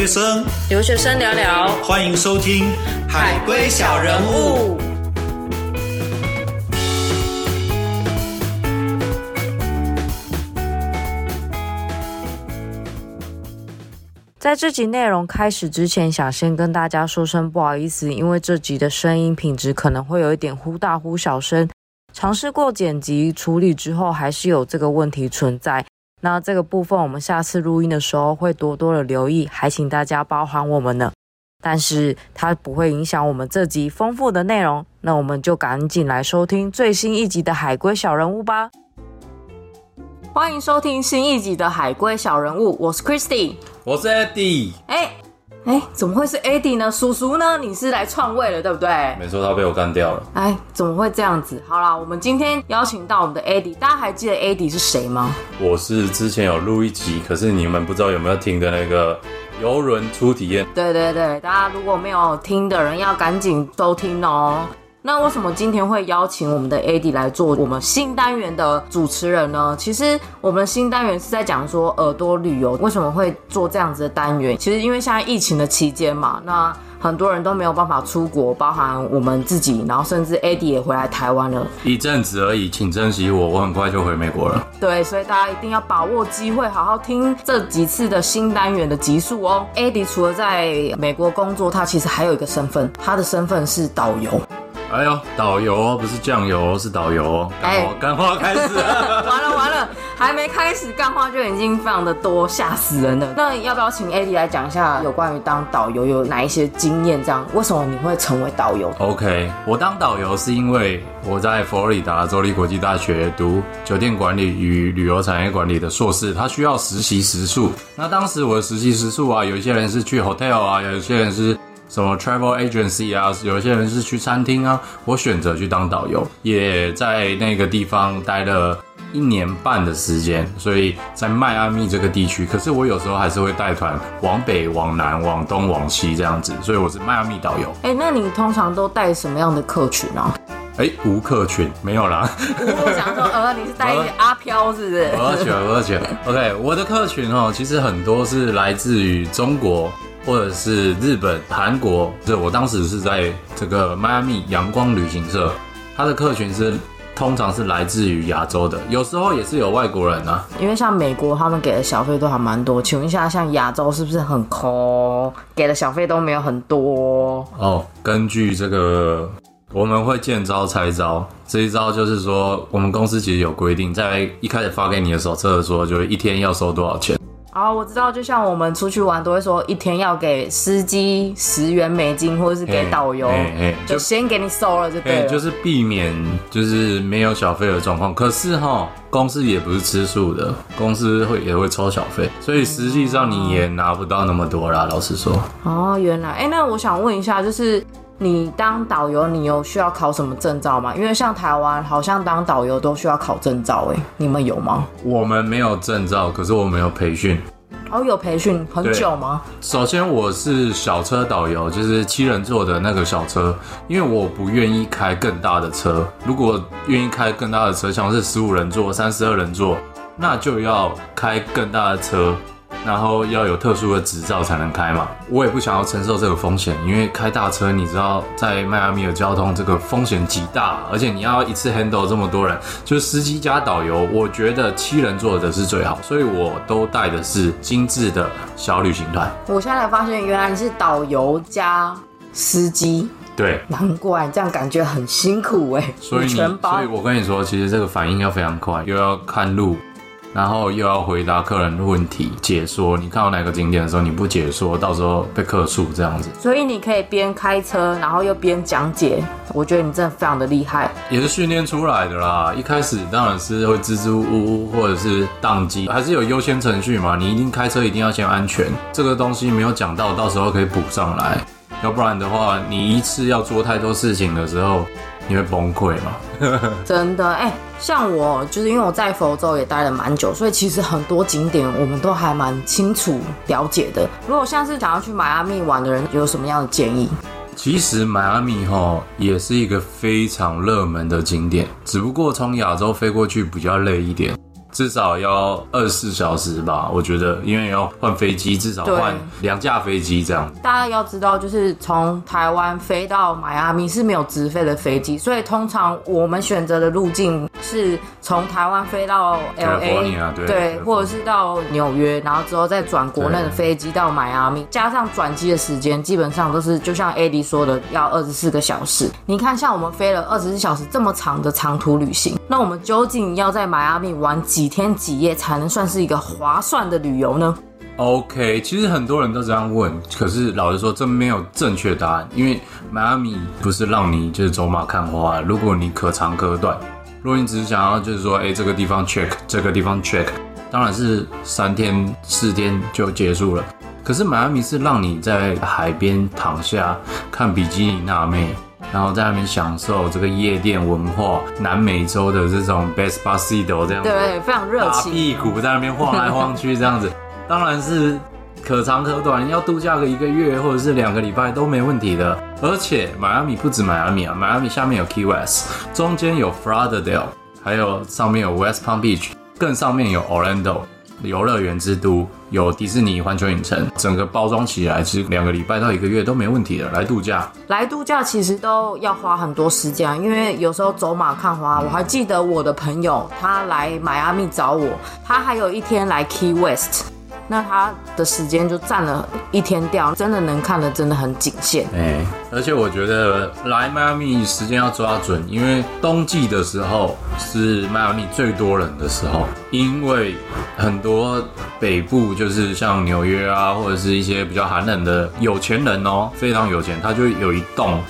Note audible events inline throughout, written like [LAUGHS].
学生，留学生聊聊，欢迎收听《海龟小人物》。在这集内容开始之前，想先跟大家说声不好意思，因为这集的声音品质可能会有一点忽大忽小声。尝试过剪辑处理之后，还是有这个问题存在。那这个部分我们下次录音的时候会多多的留意，还请大家包涵我们呢。但是它不会影响我们这集丰富的内容。那我们就赶紧来收听最新一集的《海龟小人物》吧。欢迎收听新一集的《海龟小人物》，我是 Christy。我是 Eddie，哎哎，怎么会是 Eddie 呢？叔叔呢？你是来篡位了，对不对？没错，他被我干掉了。哎，怎么会这样子？好啦，我们今天邀请到我们的 Eddie，大家还记得 Eddie 是谁吗？我是之前有录一集，可是你们不知道有没有听的那个游轮初体验。对对对，大家如果没有听的人，要赶紧收听哦。那为什么今天会邀请我们的 AD 来做我们新单元的主持人呢？其实我们的新单元是在讲说耳朵旅游为什么会做这样子的单元。其实因为现在疫情的期间嘛，那很多人都没有办法出国，包含我们自己，然后甚至 AD 也回来台湾了，一阵子而已，请珍惜我，我很快就回美国了。对，所以大家一定要把握机会，好好听这几次的新单元的集数哦。AD 除了在美国工作，他其实还有一个身份，他的身份是导游。哎呦，导游哦，不是酱油，是导游哦。哎，干花开始，[LAUGHS] 完了完了，还没开始干花就已经非常的多，吓死人了。那要不要请 AD 来讲一下有关于当导游有哪一些经验？这样，为什么你会成为导游？OK，我当导游是因为我在佛罗里达州立国际大学读酒店管理与旅游产业管理的硕士，他需要实习时数。那当时我的实习时数啊，有一些人是去 hotel 啊，有些人是。什么 travel agency 啊，有些人是去餐厅啊，我选择去当导游，也在那个地方待了一年半的时间，所以在迈阿密这个地区，可是我有时候还是会带团往北、往南、往东、往西这样子，所以我是迈阿密导游。哎，那你通常都带什么样的客群呢？哎，无客群没有啦。我想说，呃，你是带阿飘是不是？我要选，我要选。OK，我的客群哦，其实很多是来自于中国。或者是日本、韩国，这我当时是在这个迈阿密阳光旅行社，它的客群是通常是来自于亚洲的，有时候也是有外国人啊。因为像美国，他们给的小费都还蛮多。请问一下，像亚洲是不是很抠，给的小费都没有很多？哦，根据这个，我们会见招拆招。这一招就是说，我们公司其实有规定，在一开始发给你的手册说，就是一天要收多少钱。哦，我知道，就像我们出去玩都会说，一天要给司机十元美金，或者是给导游，就先给你收了就对了，就是避免就是没有小费的状况。可是哈，公司也不是吃素的，公司会也会抽小费，所以实际上你也拿不到那么多啦。老实说，哦，原来，哎，那我想问一下，就是。你当导游，你有需要考什么证照吗？因为像台湾，好像当导游都需要考证照，哎，你们有吗？我们没有证照，可是我们有培训。哦，有培训很久吗？首先，我是小车导游，就是七人座的那个小车，因为我不愿意开更大的车。如果愿意开更大的车，像是十五人座、三十二人座，那就要开更大的车。然后要有特殊的执照才能开嘛，我也不想要承受这个风险，因为开大车，你知道在迈阿密的交通这个风险极大，而且你要一次 handle 这么多人，就是司机加导游，我觉得七人坐的是最好，所以我都带的是精致的小旅行团。我现在才发现，原来你是导游加司机，对，难怪这样感觉很辛苦哎。所以你，所以我跟你说，其实这个反应要非常快，又要看路。然后又要回答客人的问题，解说。你看到哪个景点的时候，你不解说，到时候被客诉这样子。所以你可以边开车，然后又边讲解。我觉得你真的非常的厉害，也是训练出来的啦。一开始当然是会支支吾吾，或者是宕机，还是有优先程序嘛。你一定开车一定要先安全，这个东西没有讲到，到时候可以补上来。要不然的话，你一次要做太多事情的时候。你会崩溃吗？[LAUGHS] 真的哎，像我就是因为我在佛州也待了蛮久，所以其实很多景点我们都还蛮清楚了解的。如果像是想要去迈阿密玩的人，有什么样的建议？其实迈阿密哈也是一个非常热门的景点，只不过从亚洲飞过去比较累一点。至少要二十四小时吧，我觉得，因为要换飞机，至少换两架飞机这样。大家要知道，就是从台湾飞到迈阿密是没有直飞的飞机，所以通常我们选择的路径是从台湾飞到 L 对对，或者是到纽约，然后之后再转国内的飞机到迈阿密，加上转机的时间，基本上都是就像 AD 说的，要二十四个小时。你看，像我们飞了二十四小时这么长的长途旅行，那我们究竟要在迈阿密玩几几天几夜才能算是一个划算的旅游呢？OK，其实很多人都这样问，可是老实说，这没有正确答案，因为迈阿密不是让你就是走马看花，如果你可长可短，如果你只是想要就是说，哎、这个地方 check，这个地方 check，当然是三天四天就结束了。可是迈阿密是让你在海边躺下看比基尼娜妹，然后在那边享受这个夜店文化，南美洲的这种 Despacito 这样子。对，非常热大情。屁股在那边晃来晃去这样子，[LAUGHS] 当然是可长可短，要度假个一个月或者是两个礼拜都没问题的。而且迈阿密不止迈阿密啊，迈阿密下面有 Key West，中间有 Florida，还有上面有 West Palm Beach，更上面有 Orlando。游乐园之都有迪士尼环球影城，整个包装起来，其实两个礼拜到一个月都没问题的，来度假。来度假其实都要花很多时间，因为有时候走马看花。我还记得我的朋友他来迈阿密找我，他还有一天来 Key West，那他的时间就占了一天掉，真的能看的真的很仅限。哎、而且我觉得来迈阿密时间要抓准，因为冬季的时候是迈阿密最多人的时候，因为很多北部就是像纽约啊，或者是一些比较寒冷的有钱人哦，非常有钱，他就有一栋。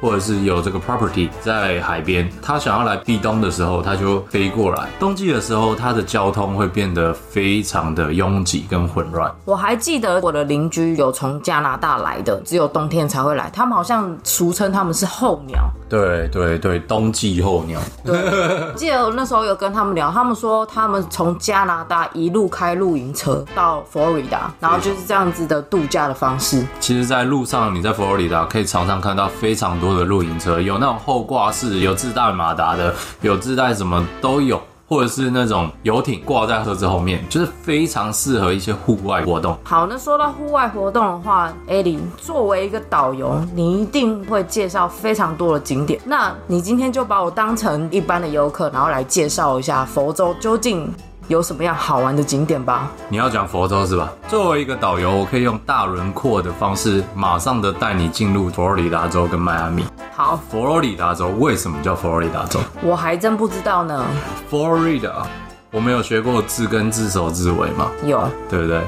或者是有这个 property 在海边，他想要来避冬的时候，他就飞过来。冬季的时候，它的交通会变得非常的拥挤跟混乱。我还记得我的邻居有从加拿大来的，只有冬天才会来，他们好像俗称他们是候鸟。对对对，冬季候鸟。对记得我那时候有跟他们聊，他们说他们从加拿大一路开露营车到佛罗里达，然后就是这样子的度假的方式。其实，在路上你在佛罗里达可以常常看到非常多的露营车，有那种后挂式，有自带马达的，有自带什么都有，或者是那种游艇挂在车子后面，就是非常适合一些户外活动。好，那说到户外活动的话，艾琳作为一个导游，你一定会介绍非常多的景点。那你今天就把我当成一般的游客，然后来介绍一下佛州究竟有什么样好玩的景点吧。你要讲佛州是吧？作为一个导游，我可以用大轮廓的方式，马上的带你进入佛罗里达州跟迈阿密。好，佛罗里达州为什么叫佛罗里达州我还真不知道呢。佛罗里达我们有学过字根、字首、字尾吗，有对不对？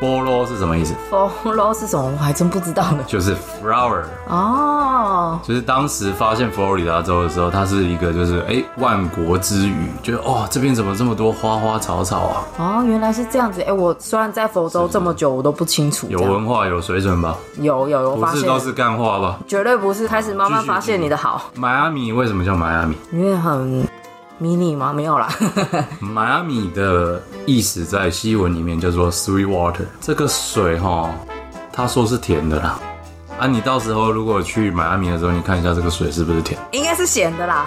菠萝是什么意思？佛罗是什么？我还真不知道呢。就是 flower。哦，就是当时发现佛罗里达州的时候，它是一个就是哎、万国之语，觉得哦这边怎么这么多花花草草啊，哦，原来是这样子。哎、我虽然在佛州这么久，我都不清楚。有文化有水准吧？有有，有不发现是都是干话吧？绝对不是。开始慢慢发现你的好，迈阿密为什么叫迈阿密？因为很迷你吗？没有啦。[LAUGHS] 迈阿密的意思在西文里面叫做 sweet water，这个水哈，他说是甜的啦。啊，你到时候如果去迈阿密的时候，你看一下这个水是不是甜？[LAUGHS] 应该是咸的啦。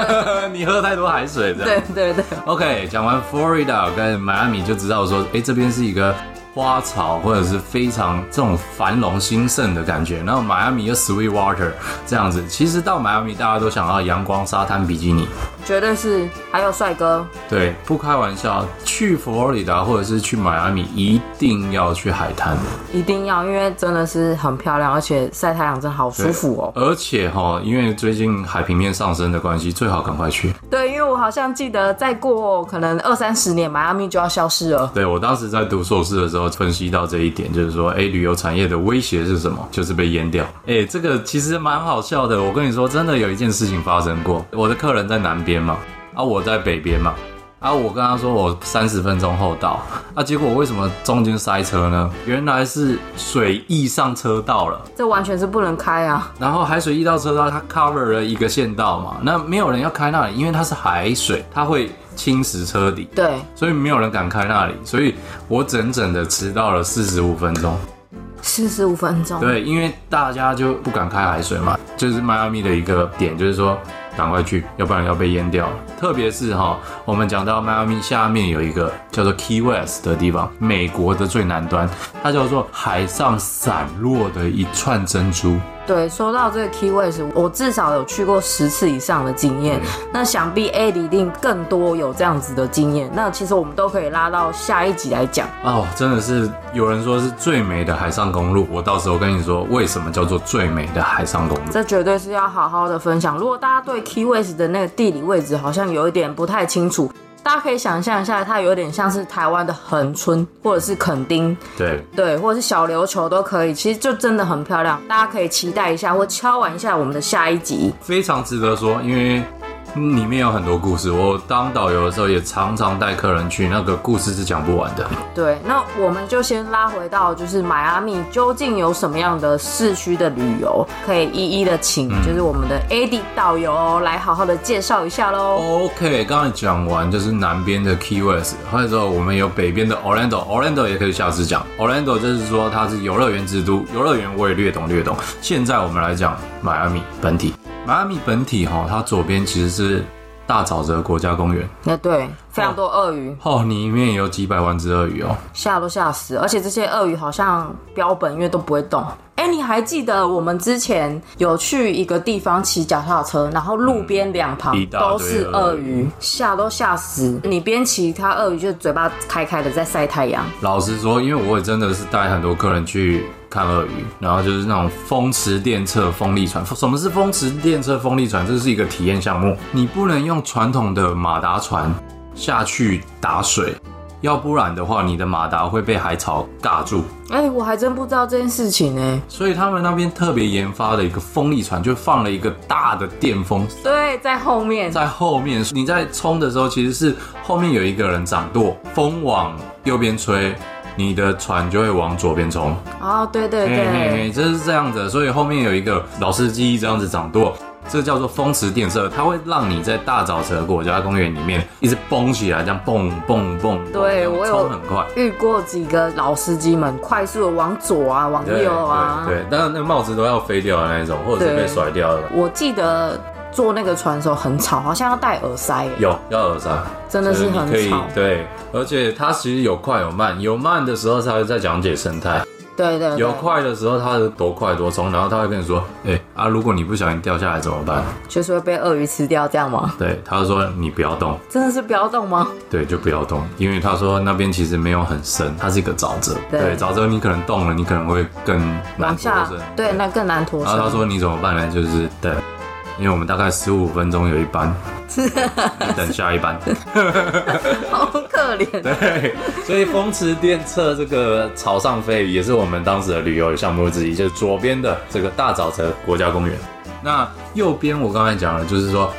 [LAUGHS] 你喝太多海水。对对对，OK，讲完 Florida 跟迈阿密就知道说，哎、这边是一个花草或者是非常这种繁荣兴盛的感觉。然后迈阿密又 Sweet Water 这样子，其实到迈阿密大家都想要阳光沙滩比基尼。绝对是。还有帅哥，对，不开玩笑，去佛罗里达或者是去迈阿密，一定要去海滩。一定要，因为真的是很漂亮，而且晒太阳真的好舒服哦。而且哈，因为最近海平面上升的关系，最好赶快去。对，因为我好像记得再过可能二三十年，迈阿密就要消失了。对我当时在读硕士的时候，分析到这一点，就是说，哎，旅游产业的威胁是什么？就是被淹掉。哎，这个其实蛮好笑的。我跟你说，真的有一件事情发生过。我的客人在南边嘛，啊，我在北边嘛，啊，我跟他说我三十分钟后到，啊，结果为什么中间塞车呢？原来是水溢上车道了。这完全是不能开啊！然后海水溢到车道，它 cover 了一个线道嘛，那没有人要开那里，因为它是海水，它会侵蚀车底。对，所以没有人敢开那里，所以我整整的迟到了四十五分钟。四十五分钟。对，因为大家就不敢开海水嘛，就是迈阿密的一个点，就是说赶快去，要不然要被淹掉了。特别是哈，我们讲到迈阿密下面有一个叫做 Key West 的地方，美国的最南端，它叫做海上散落的一串珍珠。对，说到这个 Key West，我至少有去过十次以上的经验。那想必 A 一定更多有这样子的经验。那其实我们都可以拉到下一集来讲。哦，真的是有人说是最美的海上公路，我到时候跟你说为什么叫做最美的海上公路。这绝对是要好好的分享。如果大家对 Key West 的那个地理位置好像有一点不太清楚。大家可以想象一下，它有点像是台湾的恒春，或者是垦丁，对对，或者是小琉球都可以。其实就真的很漂亮，大家可以期待一下，或敲完一下我们的下一集，非常值得说，因为。里面有很多故事，我当导游的时候也常常带客人去，那个故事是讲不完的。对，那我们就先拉回到，就是迈阿密究竟有什么样的市区的旅游，可以一一的请，就是我们的 AD 导游来好好的介绍一下喽。OK，刚才讲完就是南边的 Key West，或者说我们有北边的 Orlando，Orlando 也可以下次讲。Orlando 就是说它是游乐园之都，游乐园我也略懂略懂。现在我们来讲迈阿密本体。迈阿密本体哈，它左边其实是大沼泽国家公园。那对，非常多鳄鱼哦，里面有几百万只鳄鱼哦，吓都吓死。而且这些鳄鱼好像标本，因为都不会动。哎，你还记得我们之前有去一个地方骑脚踏车，然后路边两旁都是鳄鱼，吓都吓死。你边骑，它鳄鱼就嘴巴开开的在晒太阳。老实说，因为我也真的是带很多客人去。看鳄鱼，然后就是那种风驰电掣风力船。什么是风驰电掣风力船？这是一个体验项目，你不能用传统的马达船下去打水，要不然的话，你的马达会被海草尬住。哎，我还真不知道这件事情呢。所以他们那边特别研发的一个风力船，就放了一个大的电风。对，在后面，在后面，你在冲的时候，其实是后面有一个人掌舵，风往右边吹。你的船就会往左边冲哦，对对对，这是这样子，所以后面有一个老司机这样子掌舵，这叫做风驰电掣，它会让你在大沼泽国家公园里面一直蹦起来，这样蹦蹦蹦。对我有很快遇过几个老司机们，快速的往左啊，往右啊，对，但是那个帽子都要飞掉的那种，或者是被甩掉了。我记得。坐那个船的时候很吵，好像要戴耳塞。有要耳塞，真的是很吵。对，而且它其实有快有慢，有慢的时候它会在讲解生态。对对。有快的时候它是多快多冲，然后他会跟你说：“哎啊，如果你不小心掉下来怎么办？”就是会被鳄鱼吃掉，这样吗？对，他说你不要动。真的是不要动吗？对，就不要动，因为他说那边其实没有很深，它是一个沼泽。对，沼泽你可能动了，你可能会更难脱身。对，那更难脱身。然后他说你怎么办呢？就是对。因为我们大概十五分钟有一班，[LAUGHS] 等下一班，[LAUGHS] 好可怜。[LAUGHS] 对，所以风驰电掣这个草上飞也是我们当时的旅游项目之一，就是左边的这个大沼泽国家公园。那右边我刚才讲了，就是说。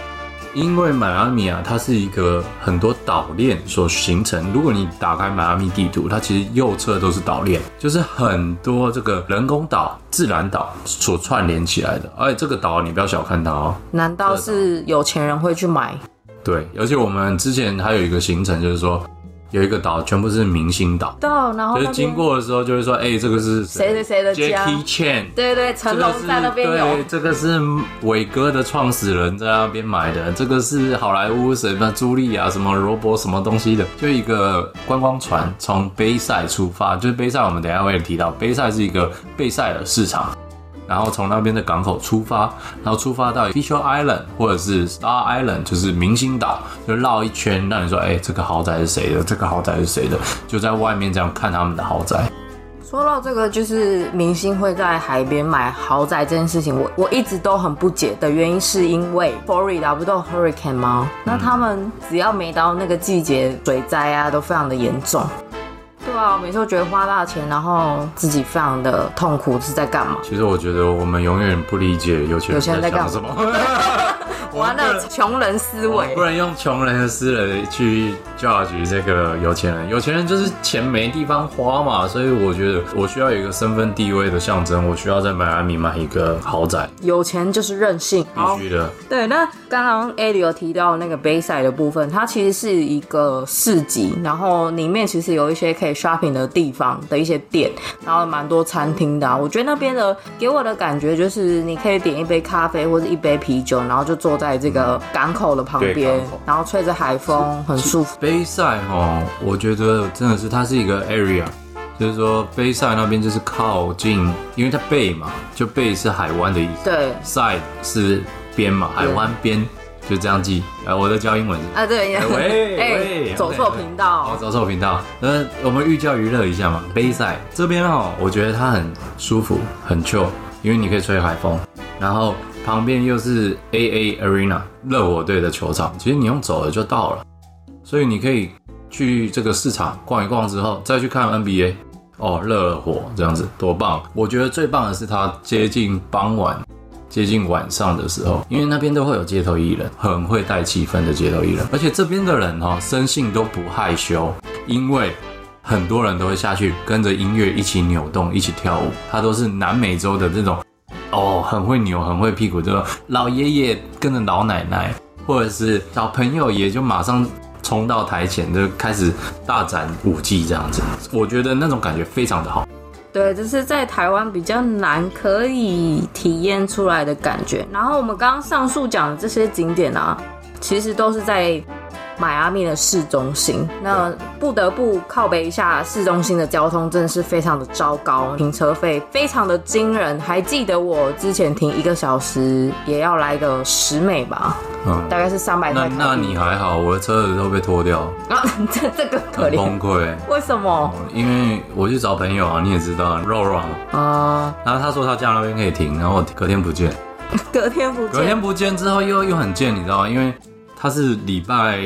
因为迈阿密啊，它是一个很多岛链所形成。如果你打开迈阿密地图，它其实右侧都是岛链，就是很多这个人工岛、自然岛所串联起来的。而且这个岛你不要小看它哦。难道是有钱人会去买？对，而且我们之前还有一个行程，就是说。有一个岛，全部是明星岛。到，然后就是经过的时候，就会说，哎，这个是谁谁谁的家？Jackie Chan。对对，成龙在那边有。这个是伟哥的创始人在那边买的。这个是好莱坞什么朱莉啊，什么罗伯什么东西的，就一个观光船从杯赛出发，就是杯赛，我们等下会提到，杯赛是一个贝塞尔市场。然后从那边的港口出发，然后出发到 Fisher Island 或者是 Star Island，就是明星岛，就绕一圈，让你说，哎，这个豪宅是谁的？这个豪宅是谁的？就在外面这样看他们的豪宅。说到这个，就是明星会在海边买豪宅这件事情，我我一直都很不解的原因，是因为 Florida 不都 Hurricane 吗？那他们只要每到那个季节，水灾啊都非常的严重。每次都觉得花大钱，然后自己非常的痛苦，是在干嘛？其实我觉得我们永远不理解有钱人在干什么。完了，穷人思维，不能用穷人的思维去 judge 这个有钱人，有钱人就是钱没地方花嘛，所以我觉得我需要有一个身份地位的象征，我需要在迈阿密买一个豪宅，有钱就是任性。必须的。对，那刚刚 A 里有提到那个 Bayside 的部分，它其实是一个市集，然后里面其实有一些可以 shopping 的地方的一些店，然后蛮多餐厅的啊、我觉得那边的给我的感觉就是，你可以点一杯咖啡或者一杯啤酒，然后就坐在这个港口的旁边，然后吹着海风，很舒服。杯赛哦，我觉得真的是它是一个 area，就是说杯赛那边就是靠近，因为它背嘛，就背是海湾的意思对，，side 是边嘛，海湾边，就这样记。呃，我在教英文。啊对，哎 [LAUGHS] 喂哎喂走错频哦道，，走错频道。那，我们寓教于乐一下嘛。杯赛这边哦，我觉得它很舒服，很 chill，因为你可以吹海风，然后旁边又是 AA Arena 热火队的球场，其实你用走的就到了，所以你可以去这个市场逛一逛之后，再去看 NBA。哦，热火这样子多棒！我觉得最棒的是它接近傍晚接近晚上的时候，因为那边都会有街头艺人，很会带气氛的街头艺人，而且这边的人、哦，生性都不害羞，因为很多人都会下去跟着音乐一起扭动，一起跳舞，他都是南美洲的这种哦，很会扭，很会屁股，这种老爷爷跟着老奶奶，或者是小朋友也就马上。冲到台前就开始大展武技，这样子，我觉得那种感觉非常的好。对，这是在台湾比较难可以体验出来的感觉。然后我们刚刚上述讲的这些景点啊，其实都是在迈阿密的市中心。那不得不靠北一下，市中心的交通真的是非常的糟糕，停车费非常的惊人。还记得我之前停一个小时也要来个十美吧，嗯，大概是三百块。那那你还好，我的车子都被拖掉，啊，这这个可很怜，崩溃。为什么？因为我去找朋友啊，你也知道，肉肉啊，啊、然后他说他家那边可以停，然后我隔天不见，[LAUGHS] 隔天不见隔天，不见之后又又很贱，你知道吗？因为他是礼拜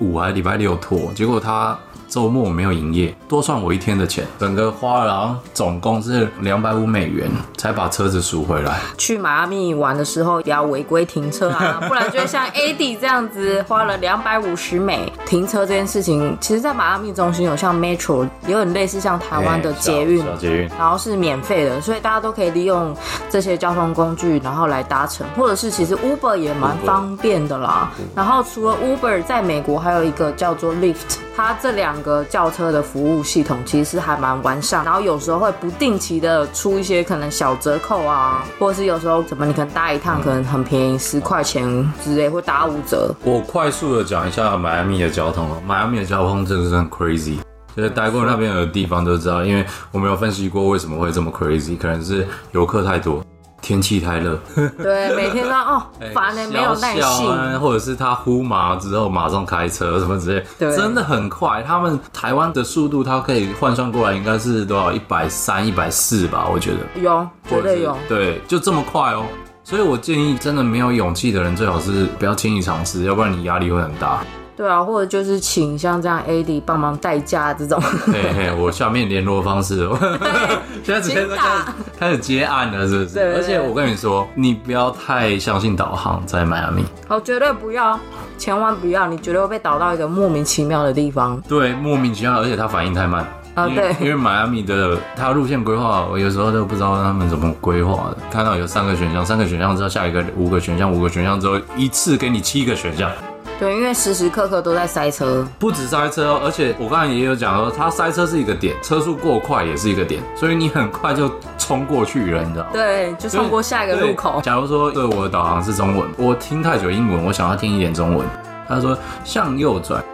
五还是礼拜六拖，结果他周末没有营业，多算我一天的钱，整个花了好像总共是两百五美元才把车子赎回来。去迈阿密玩的时候不要违规停车啊，[LAUGHS] 不然就会像 AD 这样子花了两百五十美停车这件事情。其实，在迈阿密中心有像 Metro，有点类似像台湾的捷运然后是免费的，所以大家都可以利用这些交通工具，然后来搭乘，或者是其实 Uber 也蛮方便的啦。然后除了 Uber，在美国还有一个叫做 Lyft，它这两个轿车的服务系统其实还蛮完善，然后有时候会不定期的出一些可能小折扣啊，或者是有时候怎么你可能搭一趟可能很便宜，十块钱之类，会打五折。我快速的讲一下迈阿密的交通哦，迈阿密的交通真的是很 crazy。就是待过那边的地方都知道，因为我们有分析过为什么会这么 crazy，可能是游客太多，天气太热，[LAUGHS] 对，每天都哦，[LAUGHS] 烦的、没有耐小小性。啊或者是他呼麻之后马上开车什么之类，对真的很快。他们台湾的速度，它可以换算过来应该是多少？一百三、一百四吧，我觉得。有，绝对有对，就这么快哦。所以我建议，真的没有勇气的人，最好是不要轻易尝试，要不然你压力会很大。对啊，或者就是请像这样 AD 帮忙代驾这种。[LAUGHS] 嘿嘿，我下面联络方式，[LAUGHS] 现在直接开始接案了，是不是？对而且我跟你说，你不要太相信导航，在迈阿密。哦，绝对不要，千万不要，你绝对会被导到一个莫名其妙的地方。对，莫名其妙，而且它反应太慢。啊对因为迈阿密的它路线规划，我有时候都不知道他们怎么规划的。看到有三个选项，三个选项之后下一个五个选项，五个选项之后一次给你七个选项，对，因为时时刻刻都在塞车。不止塞车哦，而且我刚才也有讲说，它塞车是一个点，车速过快也是一个点，所以你很快就冲过去了，你知道吗？对，就冲过下一个路口。假如说对我的导航是中文，我听太久英文，我想要听一点中文。他说向右转，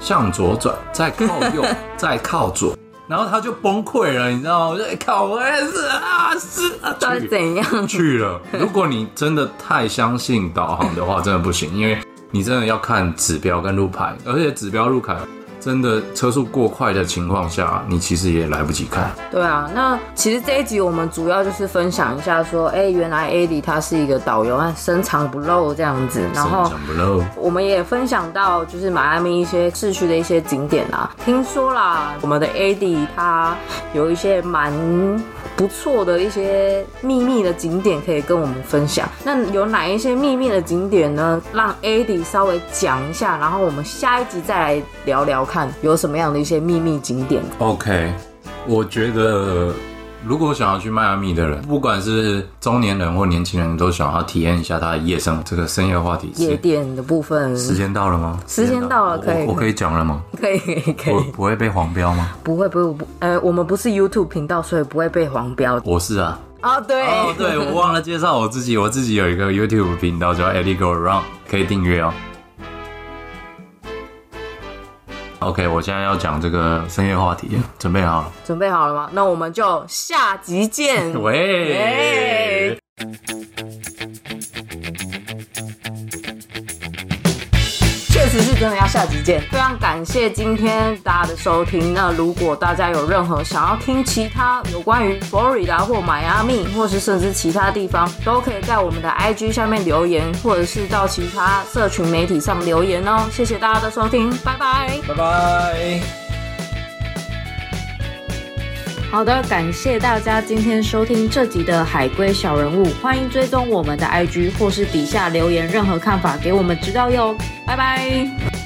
向左转，再靠右，[LAUGHS] 再靠左，然后他就崩溃了，你知道吗？我就、哎靠，我也是啊，是啊，到底怎样？去了。如果你真的太相信导航的话，真的不行，因为你真的要看指标跟路牌，而且指标路牌真的车速过快的情况下，你其实也来不及看。对啊，那其实这一集我们主要就是分享一下说，哎、原来 AD 他是一个导游，他深藏不露这样子，然后。我们也分享到，就是迈阿密一些市区的一些景点啊。听说啦，我们的 AD 他有一些蛮不错的一些秘密的景点可以跟我们分享。那有哪一些秘密的景点呢？让 AD 稍微讲一下，然后我们下一集再来聊聊看有什么样的一些秘密景点。OK，我觉得如果想要去迈阿密的人，不管是中年人或年轻人，都想要体验一下他的夜生这个深夜话题。夜店的部分，时间到了吗？时间到了可以我我可以讲了吗？可以可以可以，我不会被黄标吗？不会不会不，呃，我们不是 YouTube 频道，所以不会被黄标。我是啊。哦，对哦，对，我忘了介绍我自己，我自己有一个 YouTube 频道叫 Eddie Go Around，可以订阅哦。OK，我现在要讲这个深夜话题，准备好了？准备好了吗？那我们就下集见。[LAUGHS] 喂。确真的要下集见，非常感谢今天大家的收听。那如果大家有任何想要听其他有关于佛罗里达或迈阿密，或是甚至其他地方，都可以在我们的 IG 下面留言，或者是到其他社群媒体上留言哦。谢谢大家的收听，拜拜。拜拜。好的，感谢大家今天收听这集的海龟小人物，欢迎追踪我们的 IG 或是底下留言任何看法给我们知道哟，拜拜。